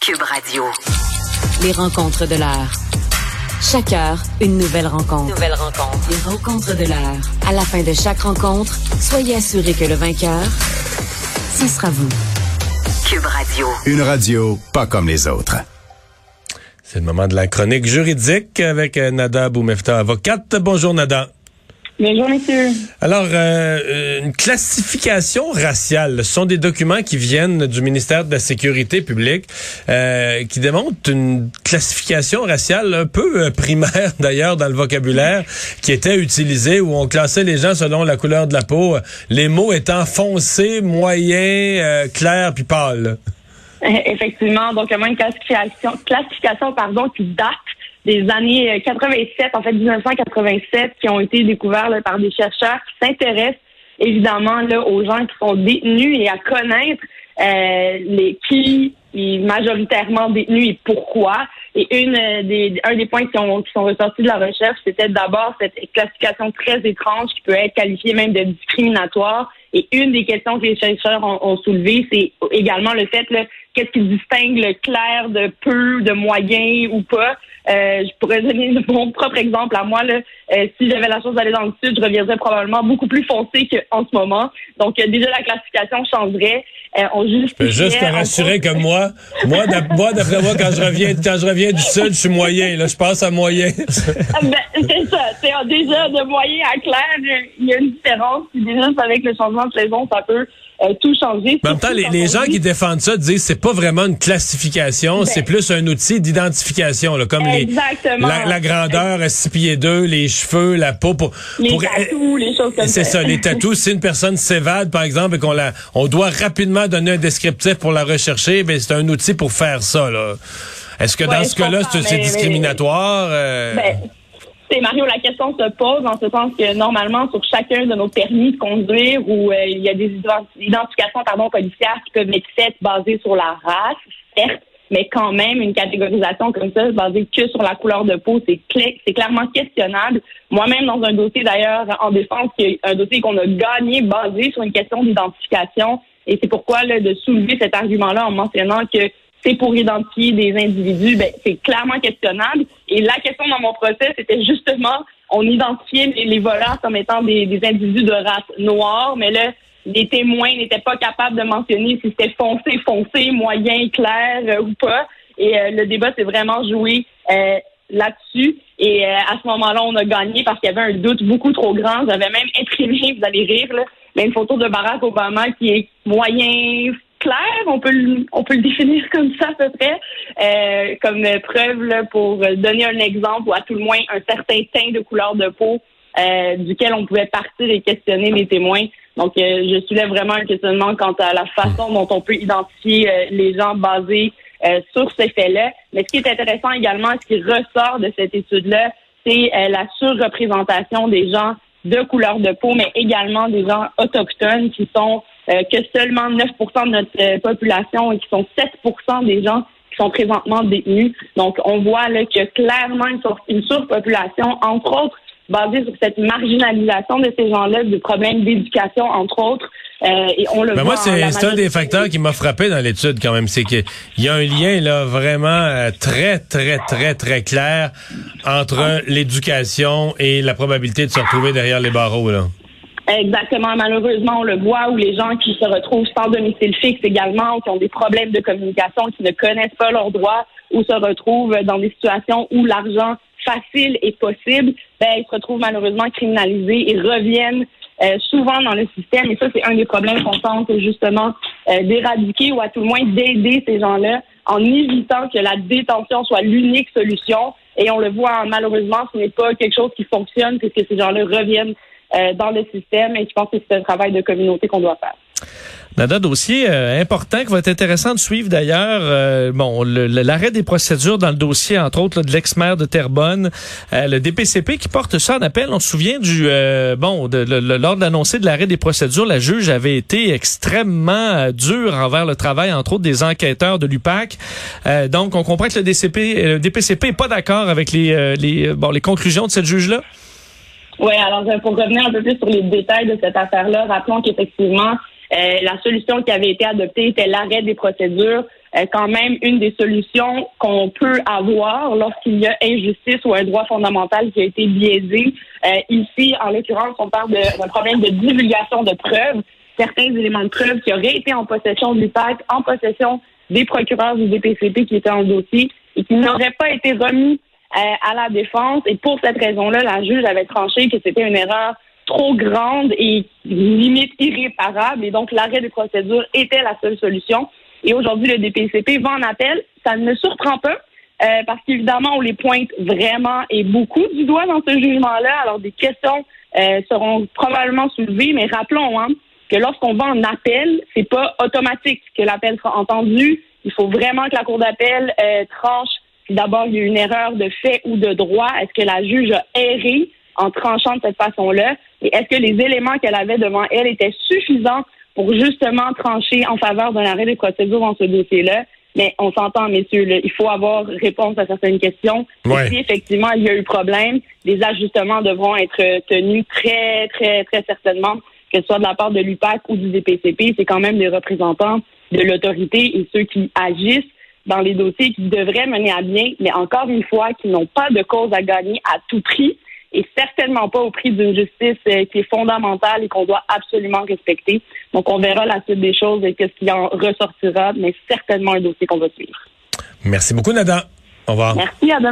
Cube Radio. Les rencontres de l'heure. Chaque heure, une nouvelle rencontre. Nouvelle rencontre. Les rencontres de l'heure. À la fin de chaque rencontre, soyez assurés que le vainqueur, ce sera vous. Cube Radio. Une radio pas comme les autres. C'est le moment de la chronique juridique avec euh, Nada Boumefta, avocate. Bonjour Nada. Bonjour, messieurs. Alors, euh, une classification raciale, ce sont des documents qui viennent du ministère de la Sécurité publique, euh, qui démontrent une classification raciale un peu euh, primaire d'ailleurs dans le vocabulaire qui était utilisé, où on classait les gens selon la couleur de la peau, les mots étant foncé, moyen, euh, clair puis pâle. Effectivement, donc il y a une classification, classification pardon, qui date des années 87, en fait 1987, qui ont été découverts là, par des chercheurs qui s'intéressent évidemment là, aux gens qui sont détenus et à connaître euh, les qui est majoritairement détenus et pourquoi. Et une euh, des, un des points qui, ont, qui sont ressortis de la recherche, c'était d'abord cette classification très étrange qui peut être qualifiée même de discriminatoire. Et une des questions que les chercheurs ont, ont soulevées, c'est également le fait là, qu'est-ce qui distingue le clair de peu, de moyen ou pas. Euh, je pourrais donner mon propre exemple à moi. Là. Euh, si j'avais la chance d'aller dans le sud, je reviendrais probablement beaucoup plus foncé qu'en ce moment. Donc euh, déjà la classification changerait. Euh, on je peux juste te rassurer que moi, moi, d'après moi, quand je reviens, quand je reviens du sud, je suis moyen. Là, je passe à moyen. Ah, ben, c'est ça. C'est déjà de moyen à clair, il y a une différence. Puis déjà avec le changement de saison, ça peut euh, tout changer. en même temps, les, gens qui défendent ça disent c'est pas vraiment une classification, ben. c'est plus un outil d'identification, comme les, la, la, grandeur à 6 pieds 2, les cheveux, la peau. Pour, les tatous, les choses comme ça. C'est ça, les tatous. si une personne s'évade, par exemple, et qu'on la, on doit rapidement donner un descriptif pour la rechercher, ben c'est un outil pour faire ça. Là. Est-ce que dans ce cas-là, c'est discriminatoire? Euh? Ben, c'est Mario, la question se pose en ce sens que normalement, sur chacun de nos permis de conduire, où euh, il y a des identifications pardon, policières qui peuvent être basées sur la race, certes, mais quand même, une catégorisation comme ça, basée que sur la couleur de peau, c'est clairement questionnable. Moi-même, dans un dossier d'ailleurs en défense, un dossier qu'on a gagné basé sur une question d'identification, et c'est pourquoi là, de soulever cet argument-là en mentionnant que c'est pour identifier des individus, ben, c'est clairement questionnable. Et la question dans mon procès, c'était justement, on identifiait les, voleurs comme étant des, individus de race noire, mais là, les témoins n'étaient pas capables de mentionner si c'était foncé, foncé, moyen, clair euh, ou pas. Et euh, le débat s'est vraiment joué euh, là-dessus. Et à ce moment-là, on a gagné parce qu'il y avait un doute beaucoup trop grand. J'avais même imprimé, vous allez rire, là, mais une photo de Barack Obama qui est moyen, clair, on peut le, on peut le définir comme ça à peu près, euh, comme preuve là, pour donner un exemple ou à tout le moins un certain teint de couleur de peau euh, duquel on pouvait partir et questionner les témoins. Donc, euh, je soulève vraiment un questionnement quant à la façon dont on peut identifier les gens basés sur ces faits-là. Mais ce qui est intéressant également, ce qui ressort de cette étude-là, c'est la surreprésentation des gens de couleur de peau, mais également des gens autochtones qui sont euh, que seulement 9% de notre euh, population et qui sont 7% des gens qui sont présentement détenus. Donc, on voit là qu'il y a clairement une, une surpopulation, entre autres, basée sur cette marginalisation de ces gens-là, des problèmes d'éducation, entre autres. Euh, et on le Mais voit moi, c'est un des facteurs qui m'a frappé dans l'étude quand même, c'est qu'il y a un lien là vraiment très, très, très, très clair entre l'éducation et la probabilité de se retrouver derrière les barreaux. Là. Exactement. Malheureusement, on le voit où les gens qui se retrouvent sans domicile fixe également, qui ont des problèmes de communication, qui ne connaissent pas leurs droits, ou se retrouvent dans des situations où l'argent facile est possible, ben, ils se retrouvent malheureusement criminalisés et reviennent euh, souvent dans le système. Et ça, c'est un des problèmes qu'on tente justement euh, d'éradiquer ou à tout le moins d'aider ces gens-là en évitant que la détention soit l'unique solution. Et on le voit malheureusement, ce n'est pas quelque chose qui fonctionne puisque ces gens-là reviennent euh, dans le système et je pense que c'est un travail de communauté qu'on doit faire. Nada, dossier euh, important qui va être intéressant de suivre d'ailleurs. Euh, bon, l'arrêt des procédures dans le dossier, entre autres de l'ex-maire de Terrebonne, le DPCP qui porte ça en appel. On se souvient du bon, de, lors de l'annoncé de l'arrêt des procédures, la juge avait été extrêmement dure envers le travail, entre autres des enquêteurs de l'UPAC. donc, on comprend que le DCP, le DPCP est pas d'accord avec les, les bon les conclusions de cette juge-là. Oui, alors pour revenir un peu plus sur les détails de cette affaire-là, rappelons qu'effectivement, euh, la solution qui avait été adoptée était l'arrêt des procédures euh, quand même une des solutions qu'on peut avoir lorsqu'il y a injustice ou un droit fondamental qui a été biaisé. Euh, ici, en l'occurrence, on parle d'un problème de divulgation de preuves. Certains éléments de preuves qui auraient été en possession du PAC, en possession des procureurs du DPCP qui étaient en dossier et qui n'auraient pas été remis à la défense. Et pour cette raison-là, la juge avait tranché que c'était une erreur trop grande et limite irréparable. Et donc, l'arrêt des procédures était la seule solution. Et aujourd'hui, le DPCP va en appel. Ça ne me surprend pas. Euh, parce qu'évidemment, on les pointe vraiment et beaucoup du doigt dans ce jugement-là. Alors, des questions euh, seront probablement soulevées, mais rappelons hein, que lorsqu'on va en appel, c'est pas automatique que l'appel sera entendu. Il faut vraiment que la Cour d'appel euh, tranche si d'abord il y a une erreur de fait ou de droit. Est-ce que la juge a erré en tranchant de cette façon-là? Et est-ce que les éléments qu'elle avait devant elle étaient suffisants pour justement trancher en faveur d'un arrêt des procédures dans ce dossier-là? Mais on s'entend, messieurs, là, il faut avoir réponse à certaines questions. Ouais. Si effectivement il y a eu problème, les ajustements devront être tenus très, très, très certainement, que ce soit de la part de l'UPAC ou du DPCP. C'est quand même les représentants de l'autorité et ceux qui agissent dans les dossiers qui devraient mener à bien, mais encore une fois, qui n'ont pas de cause à gagner à tout prix et certainement pas au prix d'une justice euh, qui est fondamentale et qu'on doit absolument respecter. Donc, on verra la suite des choses et qu'est-ce qui en ressortira, mais certainement un dossier qu'on va suivre. Merci beaucoup, Nada. Au revoir. Merci, demain.